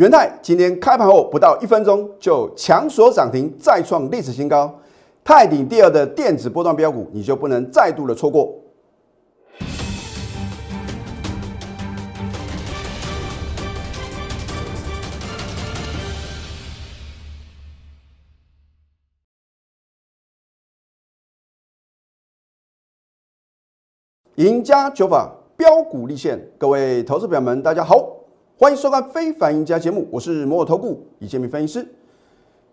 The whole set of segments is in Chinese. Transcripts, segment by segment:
元泰今天开盘后不到一分钟就强锁涨停，再创历史新高。泰鼎第二的电子波段标股，你就不能再度的错过。赢家九法标股立现，各位投资朋友们，大家好，欢迎收看《非凡赢家》节目，我是摩尔投顾李建明分析师。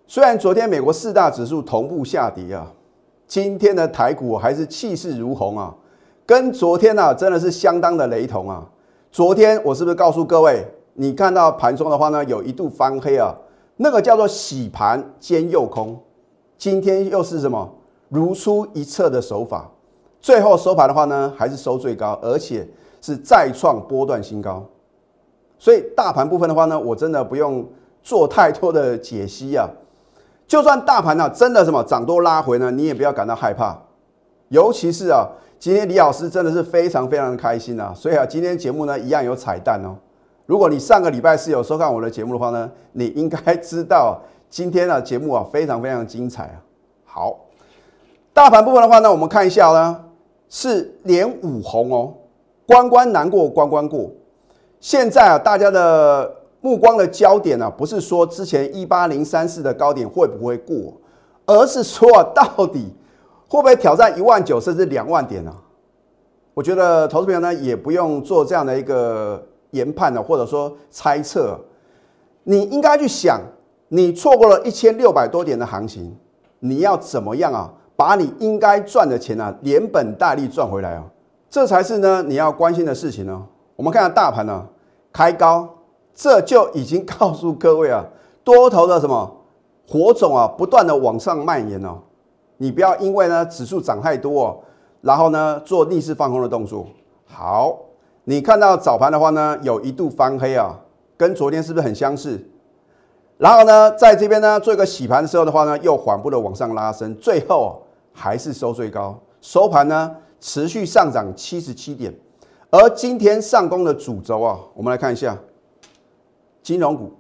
虽然昨天美国四大指数同步下跌啊，今天的台股还是气势如虹啊，跟昨天啊真的是相当的雷同啊。昨天我是不是告诉各位，你看到盘中的话呢，有一度翻黑啊，那个叫做洗盘兼诱空，今天又是什么如出一辙的手法？最后收盘的话呢，还是收最高，而且是再创波段新高。所以大盘部分的话呢，我真的不用做太多的解析啊。就算大盘呢真的什么涨多拉回呢，你也不要感到害怕。尤其是啊，今天李老师真的是非常非常的开心啊。所以啊，今天节目呢一样有彩蛋哦。如果你上个礼拜是有收看我的节目的话呢，你应该知道今天的节目啊非常非常精彩啊。好，大盘部分的话呢，我们看一下呢。是连五红哦，关关难过关关过。现在啊，大家的目光的焦点呢，不是说之前一八零三四的高点会不会过，而是说到底会不会挑战一万九甚至两万点呢？我觉得投资朋友呢，也不用做这样的一个研判呢，或者说猜测。你应该去想，你错过了一千六百多点的行情，你要怎么样啊？把你应该赚的钱啊，连本带利赚回来啊，这才是呢你要关心的事情呢。我们看下大盘呢，开高，这就已经告诉各位啊，多头的什么火种啊，不断的往上蔓延哦。你不要因为呢指数涨太多，哦然后呢做逆势放空的动作。好，你看到早盘的话呢，有一度翻黑啊，跟昨天是不是很相似？然后呢，在这边呢做一个洗盘的时候的话呢，又缓步的往上拉升，最后。还是收最高，收盘呢持续上涨七十七点，而今天上攻的主轴啊，我们来看一下金融股、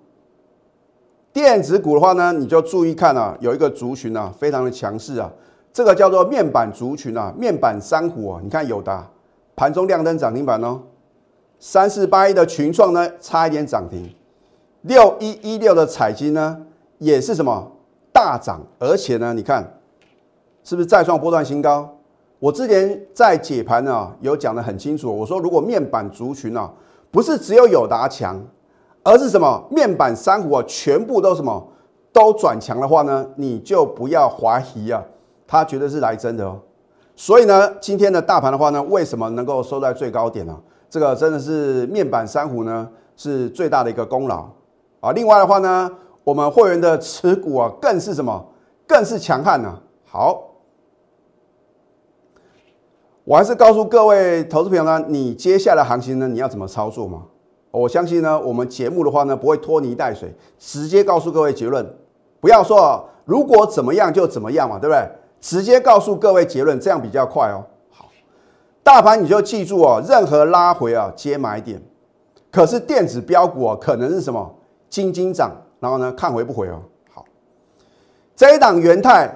电子股的话呢，你就注意看啊，有一个族群啊，非常的强势啊，这个叫做面板族群啊，面板三虎啊，你看有的盘中亮灯涨停板哦，三四八一的群创呢差一点涨停，六一一六的彩金呢也是什么大涨，而且呢，你看。是不是再创波段新高？我之前在解盘呢，有讲的很清楚。我说，如果面板族群啊，不是只有友达强，而是什么面板三虎啊，全部都什么都转强的话呢，你就不要怀疑啊，它绝对是来真的哦。所以呢，今天的大盘的话呢，为什么能够收在最高点呢？这个真的是面板三虎呢是最大的一个功劳啊。另外的话呢，我们会员的持股啊，更是什么，更是强悍呢。好。我还是告诉各位投资朋友呢，你接下来行情呢，你要怎么操作嘛？我相信呢，我们节目的话呢，不会拖泥带水，直接告诉各位结论，不要说如果怎么样就怎么样嘛，对不对？直接告诉各位结论，这样比较快哦。好，大盘你就记住哦，任何拉回啊，接买点。可是电子标股啊，可能是什么？金金涨，然后呢，看回不回哦。好，这一档元泰，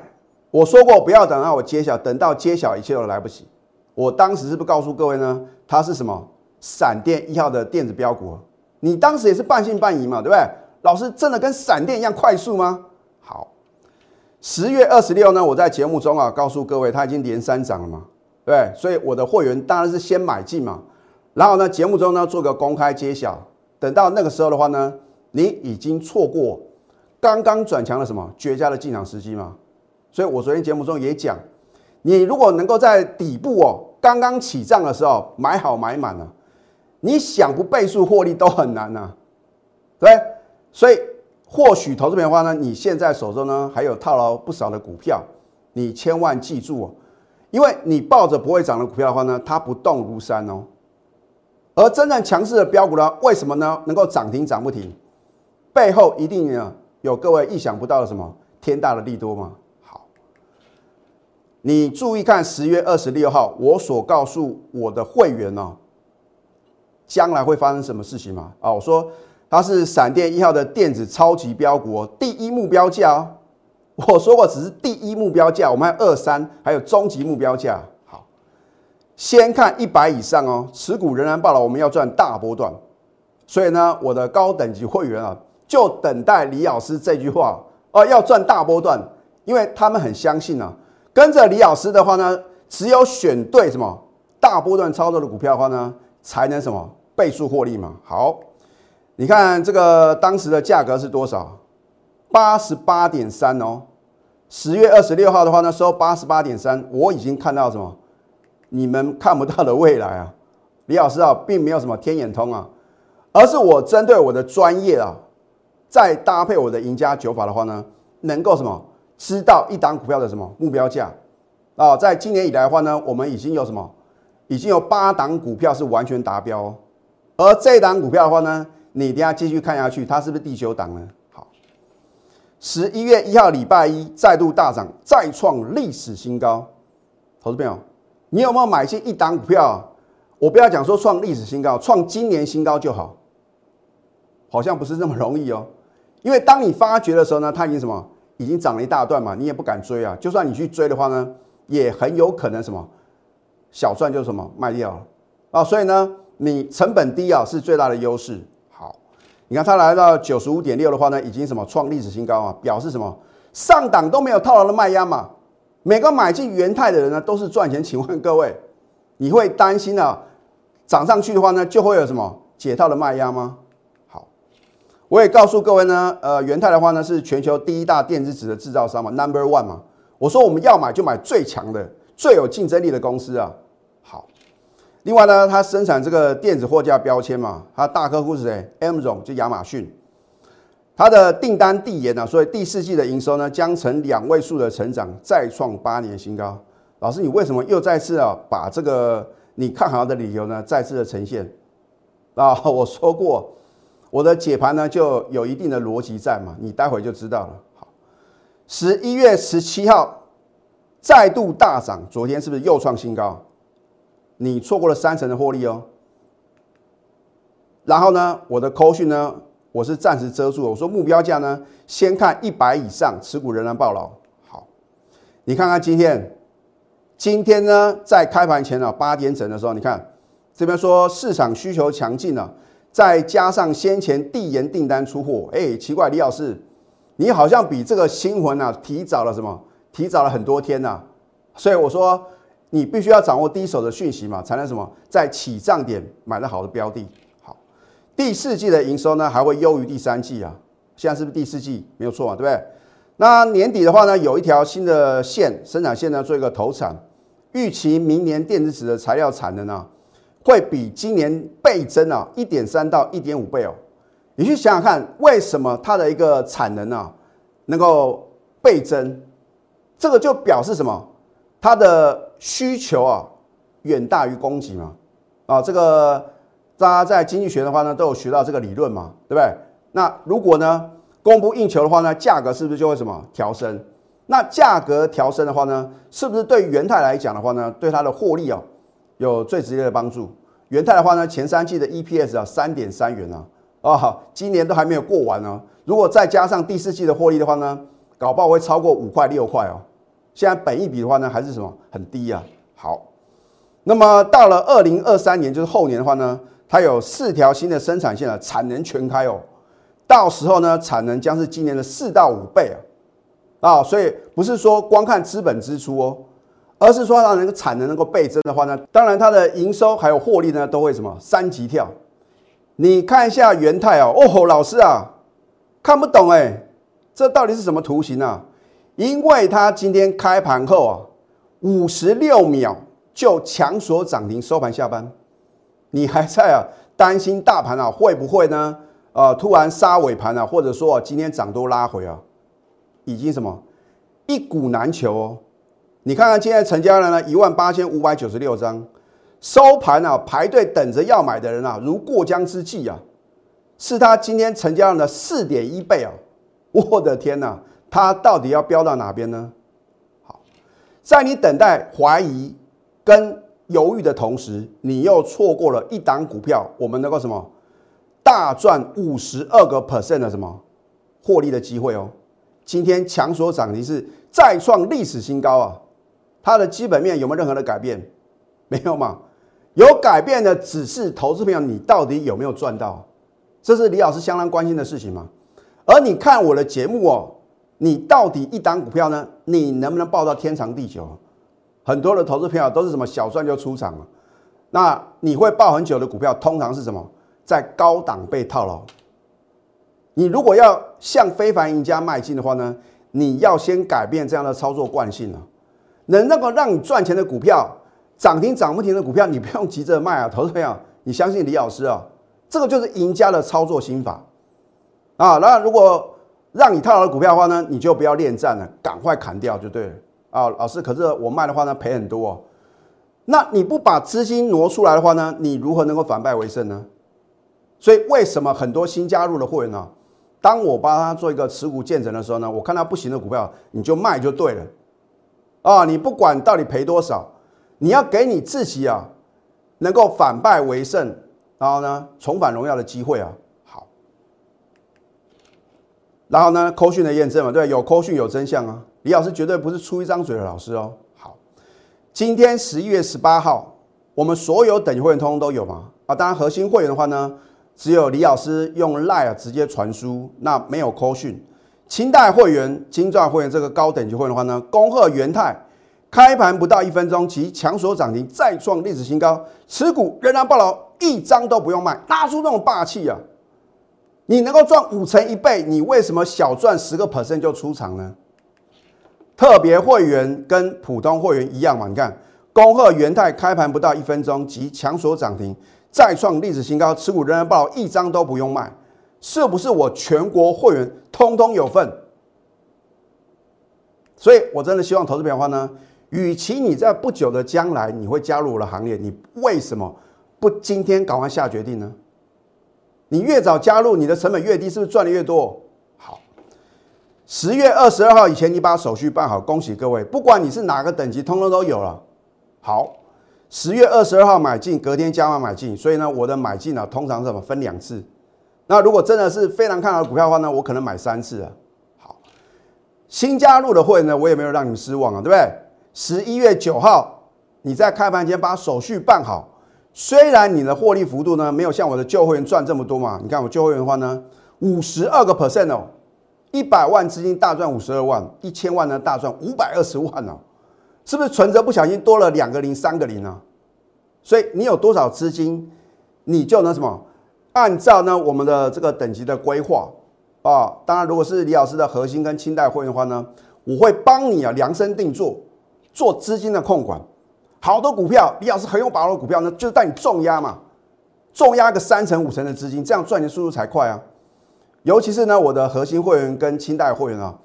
我说过不要等到我揭晓，等到揭晓一切都来不及。我当时是不是告诉各位呢？它是什么闪电一号的电子标股？你当时也是半信半疑嘛，对不对？老师真的跟闪电一样快速吗？好，十月二十六呢，我在节目中啊告诉各位，它已经连三涨了嘛，对不对？所以我的会员当然是先买进嘛。然后呢，节目中呢做个公开揭晓，等到那个时候的话呢，你已经错过刚刚转强的什么绝佳的进场时机嘛。所以我昨天节目中也讲。你如果能够在底部哦，刚刚起涨的时候买好买满了，你想不倍数获利都很难呐，对所以或许投资的话呢，你现在手中呢还有套牢不少的股票，你千万记住哦，因为你抱着不会涨的股票的话呢，它不动如山哦。而真正强势的标股呢，为什么呢？能够涨停涨不停，背后一定呢有各位意想不到的什么天大的利多吗？你注意看十月二十六号，我所告诉我的会员呢，将来会发生什么事情吗？啊，我说它是闪电一号的电子超级标股，第一目标价哦。我说过只是第一目标价，我们还有二三，还有终极目标价。好，先看一百以上哦，持股仍然爆了，我们要赚大波段。所以呢，我的高等级会员啊，就等待李老师这句话哦，要赚大波段，因为他们很相信啊，跟着李老师的话呢，只有选对什么大波段操作的股票的话呢，才能什么倍数获利嘛。好，你看这个当时的价格是多少？八十八点三哦。十月二十六号的话呢，收八十八点三，我已经看到什么你们看不到的未来啊。李老师啊，并没有什么天眼通啊。而是我针对我的专业啊，再搭配我的赢家九法的话呢，能够什么知道一档股票的什么目标价啊？在今年以来的话呢，我们已经有什么？已经有八档股票是完全达标。而这档股票的话呢，你等下继续看下去，它是不是第九档呢？好，十一月一号礼拜一再度大涨，再创历史新高。投资朋友，你有没有买进一档股票？我不要讲说创历史新高，创今年新高就好。好像不是那么容易哦，因为当你发觉的时候呢，它已经什么，已经涨了一大段嘛，你也不敢追啊。就算你去追的话呢，也很有可能什么小赚就什么卖掉了啊。所以呢，你成本低啊是最大的优势。好，你看它来到九十五点六的话呢，已经什么创历史新高啊，表示什么上档都没有套牢的卖压嘛。每个买进元泰的人呢都是赚钱。请问各位，你会担心啊涨上去的话呢就会有什么解套的卖压吗？我也告诉各位呢，呃，元泰的话呢是全球第一大电子纸的制造商嘛，Number One 嘛。我说我们要买就买最强的、最有竞争力的公司啊。好，另外呢，它生产这个电子货架标签嘛，它大客户是谁？Amazon 就亚马逊，它的订单递延啊，所以第四季的营收呢将成两位数的成长，再创八年新高。老师，你为什么又再次啊把这个你看好的理由呢再次的呈现？啊，我说过。我的解盘呢就有一定的逻辑在嘛，你待会就知道了。好，十一月十七号再度大涨，昨天是不是又创新高？你错过了三成的获利哦。然后呢，我的扣讯呢，我是暂时遮住了。我说目标价呢，先看一百以上，持股仍然爆牢。好，你看看今天，今天呢在开盘前呢八点整的时候，你看这边说市场需求强劲了。再加上先前递延订单出货，哎，奇怪，李老师，你好像比这个新闻啊提早了什么？提早了很多天呐。所以我说，你必须要掌握第一手的讯息嘛，才能什么在起涨点买到好的标的。好，第四季的营收呢还会优于第三季啊。现在是不是第四季没有错嘛？对不对？那年底的话呢，有一条新的线生产线呢做一个投产，预期明年电子纸的材料产能呢。会比今年倍增啊，一点三到一点五倍哦。你去想想看，为什么它的一个产能啊能够倍增？这个就表示什么？它的需求啊远大于供给嘛。啊，这个大家在经济学的话呢都有学到这个理论嘛，对不对？那如果呢供不应求的话呢，价格是不是就会什么调升？那价格调升的话呢，是不是对元泰来讲的话呢，对它的获利啊？有最直接的帮助。元泰的话呢，前三季的 EPS 啊，三点三元啊，啊，今年都还没有过完呢。如果再加上第四季的获利的话呢，搞不好会超过五块六块哦。现在本一比的话呢，还是什么很低啊。好，那么到了二零二三年，就是后年的话呢，它有四条新的生产线啊，产能全开哦。到时候呢，产能将是今年的四到五倍啊，啊，所以不是说光看资本支出哦。而是说，让那个产能能够倍增的话呢，当然它的营收还有获利呢，都会什么三级跳。你看一下元泰哦，哦，老师啊，看不懂哎，这到底是什么图形啊？因为它今天开盘后啊，五十六秒就强锁涨停收盘下班，你还在啊担心大盘啊会不会呢？呃，突然杀尾盘啊，或者说今天涨多拉回啊，已经什么一股难求哦。你看看今天成交量呢，一万八千五百九十六张，收盘啊，排队等着要买的人啊，如过江之鲫啊，是他今天成交量的四点一倍啊！我的天哪，他到底要飙到哪边呢？好，在你等待、怀疑跟犹豫的同时，你又错过了一档股票，我们能够什么大赚五十二个 percent 的什么获利的机会哦。今天强所涨停是再创历史新高啊！它的基本面有没有任何的改变？没有嘛？有改变的只是投资朋友，你到底有没有赚到？这是李老师相当关心的事情嘛。而你看我的节目哦，你到底一档股票呢？你能不能报到天长地久？很多的投资朋友都是什么小赚就出场了。那你会抱很久的股票，通常是什么？在高档被套牢。你如果要向非凡赢家迈进的话呢，你要先改变这样的操作惯性啊。能那个让你赚钱的股票，涨停涨不停的股票，你不用急着卖啊，投资朋友，你相信李老师啊，这个就是赢家的操作心法啊。那如果让你套牢的股票的话呢，你就不要恋战了，赶快砍掉就对了啊。老师，可是我卖的话呢，赔很多。那你不把资金挪出来的话呢，你如何能够反败为胜呢？所以为什么很多新加入的会员呢？当我帮他做一个持股见证的时候呢，我看他不行的股票，你就卖就对了，啊，你不管到底赔多少，你要给你自己啊，能够反败为胜，然后呢，重返荣耀的机会啊，好，然后呢，扣讯的验证嘛，对，有扣讯有真相啊，李老师绝对不是出一张嘴的老师哦，好，今天十一月十八号，我们所有等级会员通通都有嘛，啊，当然核心会员的话呢。只有李老师用 Line 直接传输，那没有扣讯。清代会员、金钻会员这个高等级会员的话呢，恭贺元泰开盘不到一分钟，其强所涨停再创历史新高，持股仍然爆牢，一张都不用卖，拿出这种霸气啊！你能够赚五成一倍，你为什么小赚十个 percent 就出场呢？特别会员跟普通会员一样嘛？你看，恭贺元泰开盘不到一分钟即强所涨停。再创历史新高，持股仍然爆，一张都不用卖，是不是我全国会员通通有份？所以我真的希望投资朋友的话呢，与其你在不久的将来你会加入我的行列，你为什么不今天赶快下决定呢？你越早加入，你的成本越低，是不是赚的越多？好，十月二十二号以前你把手续办好，恭喜各位，不管你是哪个等级，通通都有了。好。十月二十二号买进，隔天加码买进，所以呢，我的买进呢，通常怎么分两次？那如果真的是非常看好股票的话呢，我可能买三次啊。好，新加入的会员呢，我也没有让你们失望啊，对不对？十一月九号，你在开盘前把手续办好，虽然你的获利幅度呢，没有像我的旧会员赚这么多嘛，你看我旧会员的话呢，五十二个 percent 哦，一百万资金大赚五十二万，一千万呢大赚五百二十万哦。是不是存折不小心多了两个零、三个零呢？所以你有多少资金，你就能什么？按照呢我们的这个等级的规划啊。当然，如果是李老师的核心跟清代会员的话呢，我会帮你啊量身定做，做资金的控管。好多股票，李老师很有把握的股票呢，就是带你重压嘛，重压个三成五成的资金，这样赚钱速度才快啊。尤其是呢，我的核心会员跟清代会员啊，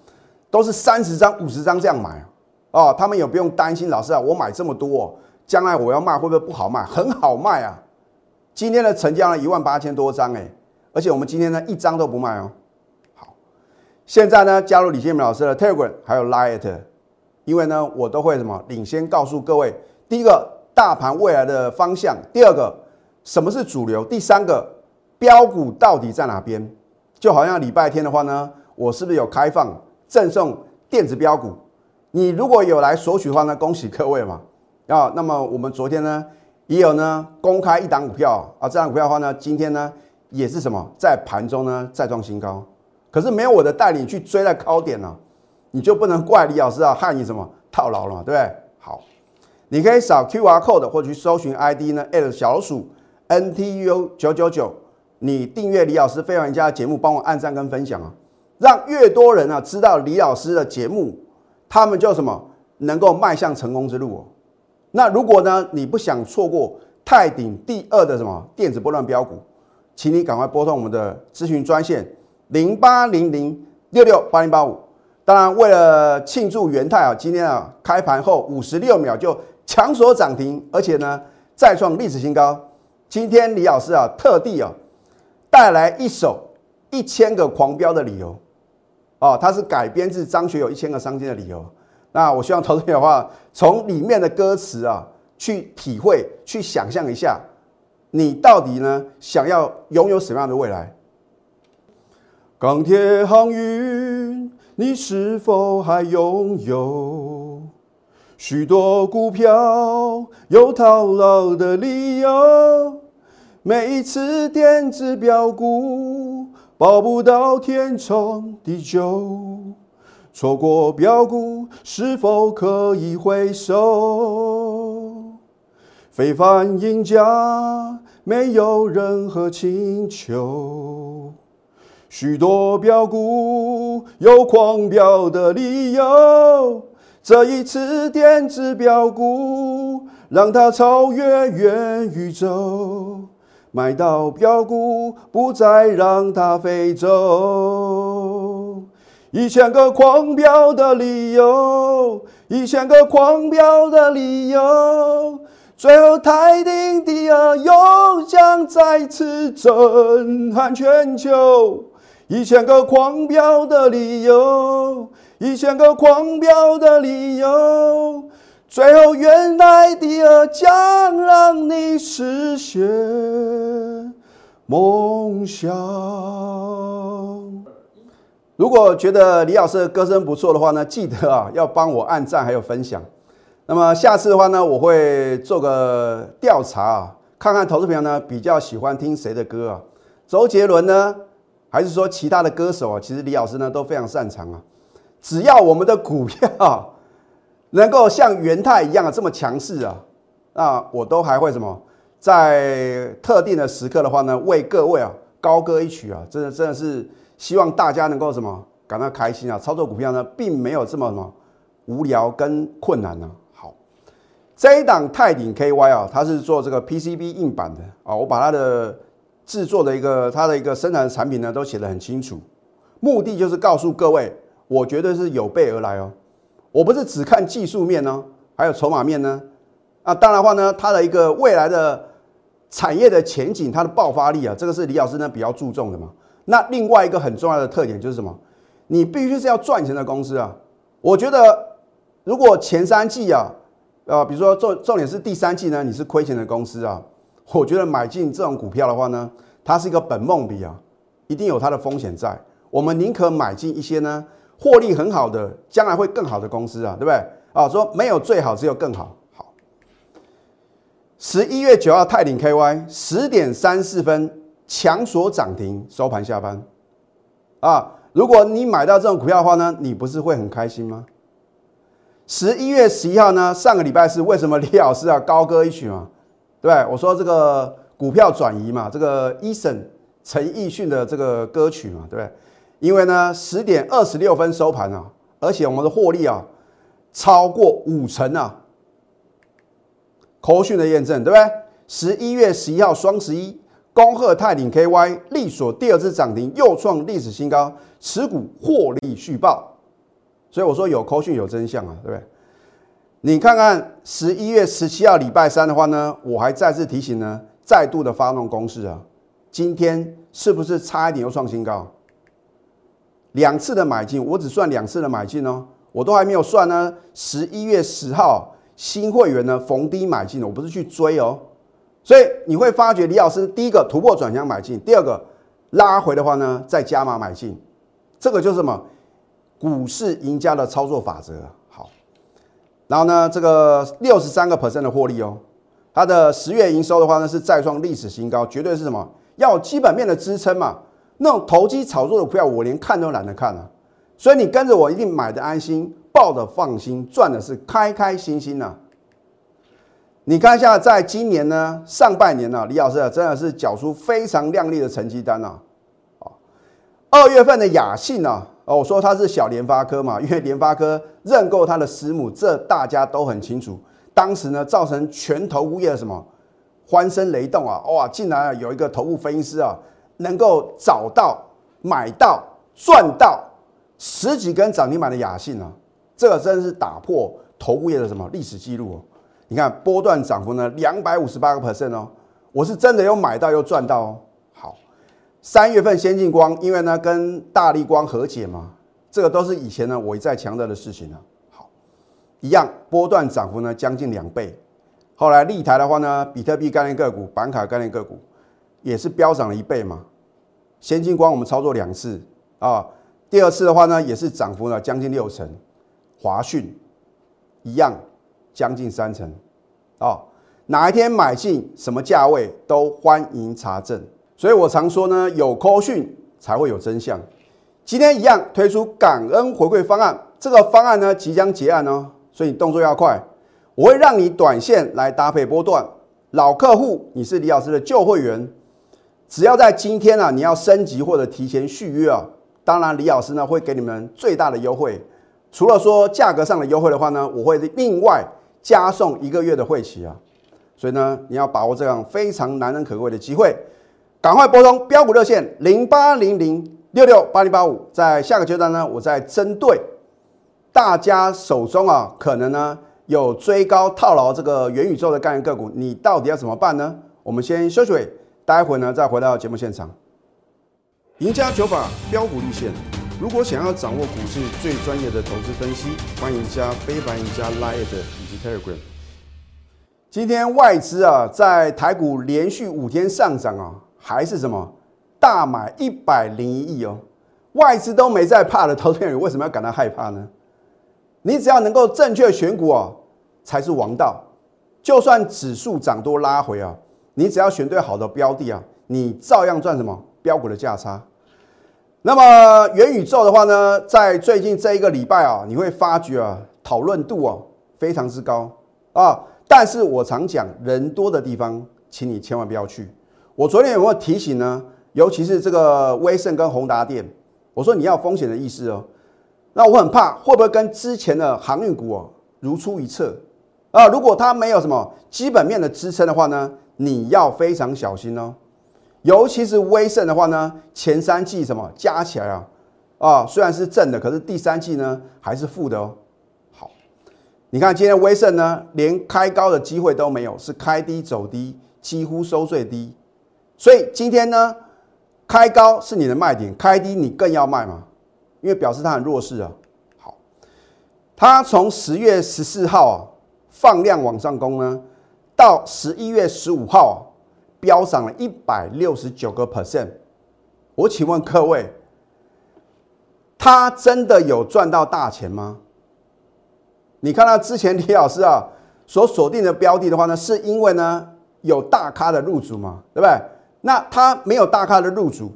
都是三十张、五十张这样买啊。哦，他们也不用担心，老师啊，我买这么多，将来我要卖会不会不好卖？很好卖啊！今天的成交了一万八千多张哎，而且我们今天呢一张都不卖哦。好，现在呢加入李建明老师的 Telegram 还有 Lite，因为呢我都会什么领先告诉各位，第一个大盘未来的方向，第二个什么是主流，第三个标股到底在哪边？就好像礼拜天的话呢，我是不是有开放赠送电子标股？你如果有来索取的话呢，恭喜各位嘛！啊，那么我们昨天呢也有呢公开一档股票啊，这档股票的话呢，今天呢也是什么在盘中呢再创新高，可是没有我的带领去追在高点呢，你就不能怪李老师啊害你什么套牢了嘛，对不对？好，你可以扫 Q R code 或者去搜寻 I D 呢小老鼠 N T U 九九九，你订阅李老师非常家的节目，帮我按赞跟分享啊，让越多人啊知道李老师的节目。他们就什么能够迈向成功之路哦？那如果呢，你不想错过泰鼎第二的什么电子波段标股，请你赶快拨通我们的咨询专线零八零零六六八零八五。当然，为了庆祝元泰啊，今天啊开盘后五十六秒就强锁涨停，而且呢再创历史新高。今天李老师啊特地啊带来一首一千个狂飙的理由。哦，它是改编自张学友一千个伤心的理由。那我希望投资者的话，从里面的歌词啊，去体会、去想象一下，你到底呢想要拥有什么样的未来？钢铁航运，你是否还拥有？许多股票有套牢的理由，每一次电子标股报不到天长地久，错过标股是否可以回收？非凡赢家没有任何请求，许多标股有狂飙的理由。这一次电子标股让它超越元宇宙，买到标股不再让它飞走。一千个狂飙的理由，一千个狂飙的理由，最后泰鼎第二又将再次震撼全球。一千个狂飙的理由。一千个狂飙的理由，最后原来第二将让你实现梦想。如果觉得李老师的歌声不错的话呢，记得啊要帮我按赞还有分享。那么下次的话呢，我会做个调查啊，看看投资朋友呢比较喜欢听谁的歌啊？周杰伦呢，还是说其他的歌手啊？其实李老师呢都非常擅长啊。只要我们的股票能够像元泰一样这么强势啊，那我都还会什么，在特定的时刻的话呢，为各位啊高歌一曲啊，真的真的是希望大家能够什么感到开心啊。操作股票呢，并没有这么什么无聊跟困难呢。好，这一档泰鼎 KY 啊，它是做这个 PCB 硬板的啊，我把它的制作的一个它的一个生产产品呢都写得很清楚，目的就是告诉各位。我绝对是有备而来哦，我不是只看技术面呢，还有筹码面呢。啊，当然话呢，它的一个未来的产业的前景，它的爆发力啊，这个是李老师呢比较注重的嘛。那另外一个很重要的特点就是什么？你必须是要赚钱的公司啊。我觉得如果前三季啊，呃，比如说重重点是第三季呢，你是亏钱的公司啊，我觉得买进这种股票的话呢，它是一个本梦比啊，一定有它的风险在。我们宁可买进一些呢。获利很好的，将来会更好的公司啊，对不对？啊，说没有最好，只有更好。好，十一月九号泰鼎 KY 十点三四分强锁涨停，收盘下班。啊，如果你买到这种股票的话呢，你不是会很开心吗？十一月十一号呢，上个礼拜是为什么李老师要高歌一曲嘛？对不？我说这个股票转移嘛，这个伊森陈奕迅的这个歌曲嘛，对不对？因为呢，十点二十六分收盘啊，而且我们的获利啊超过五成啊，口讯的验证对不对？十一月十一号双十一，恭贺泰鼎 KY 力所第二次涨停，又创历史新高，持股获利续报。所以我说有口讯有真相啊，对不对？你看看十一月十七号礼拜三的话呢，我还再次提醒呢，再度的发动攻势啊，今天是不是差一点又创新高？两次的买进，我只算两次的买进哦，我都还没有算呢。十一月十号新会员呢逢低买进，我不是去追哦，所以你会发觉李老师第一个突破转向买进，第二个拉回的话呢再加码买进，这个就是什么股市赢家的操作法则。好，然后呢这个六十三个 percent 的获利哦，它的十月营收的话呢是再创历史新高，绝对是什么要基本面的支撑嘛。那种投机炒作的股票，我连看都懒得看了。所以你跟着我，一定买的安心，抱的放心，赚的是开开心心呐。你看一下，在今年呢上半年呢，李老师啊真的是缴出非常亮丽的成绩单呐。二月份的雅信呢，哦，我说它是小联发科嘛，因为联发科认购它的私募，这大家都很清楚。当时呢，造成全投物业的什么欢声雷动啊，哇，竟然有一个头部分析师啊。能够找到、买到、赚到十几根涨停板的雅信啊，这个真是打破投物业的什么历史记录哦！你看波段涨幅呢，两百五十八个 percent 哦，我是真的有买到又赚到哦。好，三月份先进光，因为呢跟大力光和解嘛，这个都是以前呢我一再强调的事情呢。好，一样波段涨幅呢将近两倍，后来立台的话呢，比特币概念个股、板卡概念个股也是飙涨了一倍嘛。先进光我们操作两次啊，第二次的话呢，也是涨幅了将近六成。华讯一样将近三成啊。哪一天买进什么价位都欢迎查证。所以我常说呢，有扣讯才会有真相。今天一样推出感恩回馈方案，这个方案呢即将结案哦，所以你动作要快。我会让你短线来搭配波段，老客户你是李老师的旧会员，只要在今天啊，你要升级或者提前续约啊，当然李老师呢会给你们最大的优惠。除了说价格上的优惠的话呢，我会另外加送一个月的会期啊。所以呢，你要把握这样非常难能可贵的机会，赶快拨通标股热线零八零零六六八零八五。在下个阶段呢，我再针对大家手中啊，可能呢有追高套牢这个元宇宙的概念个股，你到底要怎么办呢？我们先休息，待会呢再回到节目现场。赢家九法标股立线，如果想要掌握股市最专业的投资分析，欢迎加非凡、赢家 Line 以及 Telegram。今天外资啊，在台股连续五天上涨啊，还是什么大买一百零一亿哦，外资都没在怕的，投资人为什么要感到害怕呢？你只要能够正确选股啊，才是王道。就算指数涨多拉回啊，你只要选对好的标的啊，你照样赚什么标股的价差。那么元宇宙的话呢，在最近这一个礼拜啊，你会发觉啊，讨论度啊非常之高啊。但是我常讲，人多的地方，请你千万不要去。我昨天有没有提醒呢？尤其是这个威盛跟宏达电，我说你要风险的意思哦。那我很怕会不会跟之前的航运股哦如出一辙啊？如果它没有什么基本面的支撑的话呢，你要非常小心哦。尤其是威盛的话呢，前三季什么加起来啊啊，虽然是正的，可是第三季呢还是负的哦。好你看今天威盛呢，连开高的机会都没有，是开低走低，几乎收最低。所以今天呢，开高是你的卖点，开低你更要卖嘛，因为表示它很弱势啊。好，它从十月十四号啊放量往上攻呢，到十一月十五号啊飙涨了一百六十九个 percent。我请问各位，他真的有赚到大钱吗？你看到之前李老师啊所锁定的标的的话呢，是因为呢有大咖的入主嘛，对不对？那他没有大咖的入主，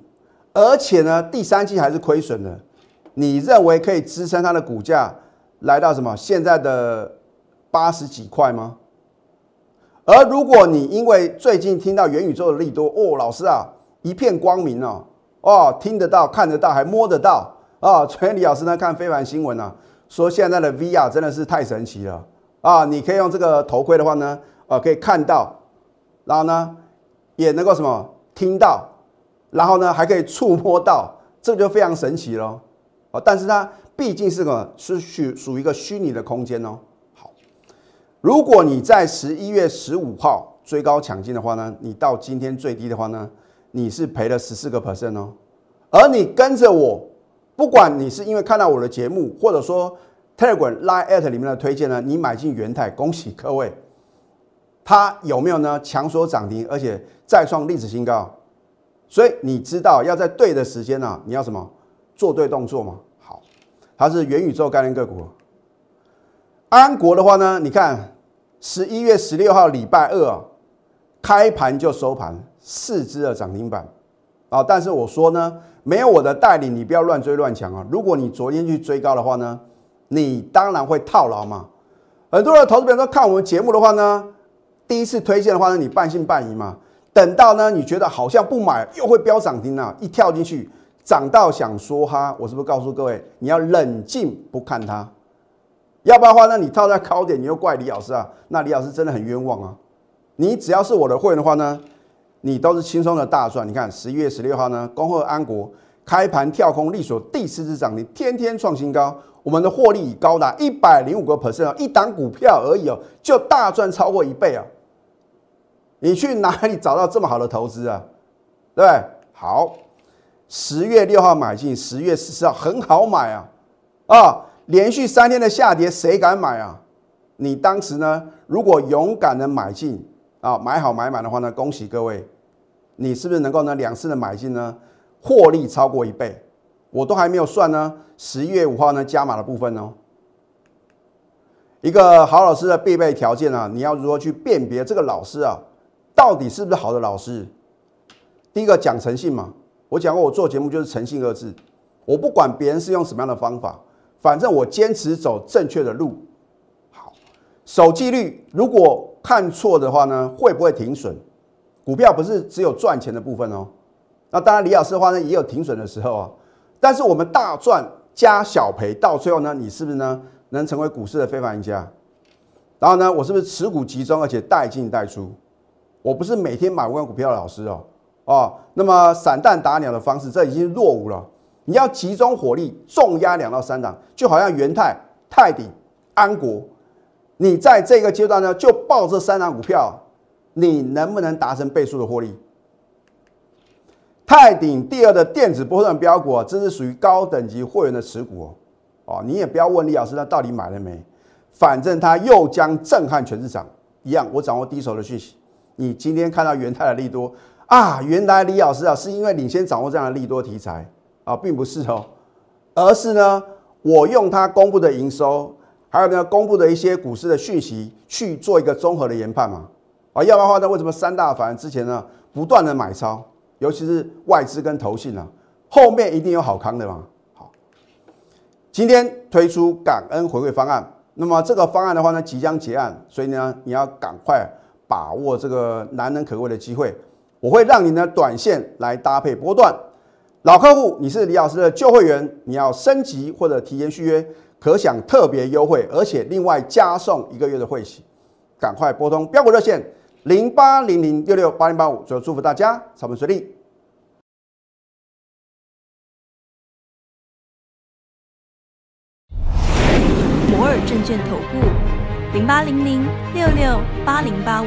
而且呢第三季还是亏损的，你认为可以支撑它的股价来到什么现在的八十几块吗？而如果你因为最近听到元宇宙的利多哦，老师啊一片光明哦，哦听得到看得到还摸得到啊，昨天李老师呢看非凡新闻啊。说现在的 VR 真的是太神奇了啊！你可以用这个头盔的话呢，呃，可以看到，然后呢，也能够什么听到，然后呢，还可以触摸到，这就非常神奇喽。啊，但是它毕竟是个是属属于一个虚拟的空间哦。如果你在十一月十五号追高抢进的话呢，你到今天最低的话呢，你是赔了十四个 percent 哦，而你跟着我。不管你是因为看到我的节目，或者说 Telegram Line at 里面的推荐呢，你买进元泰，恭喜各位，它有没有呢？强所涨停，而且再创历史新高。所以你知道要在对的时间呢，你要什么做对动作吗？好，它是元宇宙概念个股。安国的话呢，你看十一月十六号礼拜二啊开盘就收盘，四只的涨停板啊。但是我说呢。没有我的带领，你不要乱追乱抢啊！如果你昨天去追高的话呢，你当然会套牢嘛。很多的投资者说看我们节目的话呢，第一次推荐的话呢，你半信半疑嘛。等到呢，你觉得好像不买又会飙涨停啊，一跳进去涨到想说哈，我是不是告诉各位，你要冷静不看它？要不然的话呢，你套在高点，你又怪李老师啊？那李老师真的很冤枉啊！你只要是我的会员的话呢？你都是轻松的大赚。你看十一月十六号呢，恭贺安国开盘跳空力所第四只涨停，天天创新高。我们的获利高达一百零五个 percent，一档股票而已哦，就大赚超过一倍啊！你去哪里找到这么好的投资啊？对对？好，十月六号买进，十月十四号很好买啊！啊，连续三天的下跌，谁敢买啊？你当时呢，如果勇敢的买进啊，买好买满的话呢，恭喜各位，你是不是能够呢两次的买进呢，获利超过一倍？我都还没有算呢，十一月五号呢加码的部分哦。一个好老师的必备条件啊，你要如何去辨别这个老师啊，到底是不是好的老师？第一个讲诚信嘛，我讲过我做节目就是诚信二字，我不管别人是用什么样的方法，反正我坚持走正确的路。好，守纪律，如果看错的话呢，会不会停损？股票不是只有赚钱的部分哦，那当然李老师的话呢也有停损的时候啊，但是我们大赚加小赔，到最后呢，你是不是呢？能成为股市的非凡赢家，然后呢，我是不是持股集中，而且带进带出？我不是每天买万股票的老师哦，哦，那么散弹打鸟的方式，这已经落伍了。你要集中火力，重压两到三档，就好像元泰、泰鼎、安国，你在这个阶段呢，就报这三档股票，你能不能达成倍数的获利？泰鼎第二的电子波段标股，啊这是属于高等级会员的持股哦。哦，你也不要问李老师他到底买了没，反正他又将震撼全市场一样。我掌握第一手的讯息，你今天看到元泰的利多啊，原来李老师啊是因为领先掌握这样的利多题材啊，并不是哦，而是呢，我用它公布的营收，还有呢公布的一些股市的讯息去做一个综合的研判嘛。啊，要不然的话呢，为什么三大法人之前呢不断的买超，尤其是外资跟投信呢，后面一定有好康的嘛。好今天推出感恩回馈方案，那么这个方案的话呢，即将结案，所以呢，你要赶快把握这个难能可贵的机会。我会让你呢短线来搭配波段，老客户，你是李老师的旧会员，你要升级或者提前续约，可享特别优惠，而且另外加送一个月的会期。赶快拨通标股热线零八零零六六八零八五，最后祝福大家操盘顺利。摩尔证券投顾零八零零六六八零八五。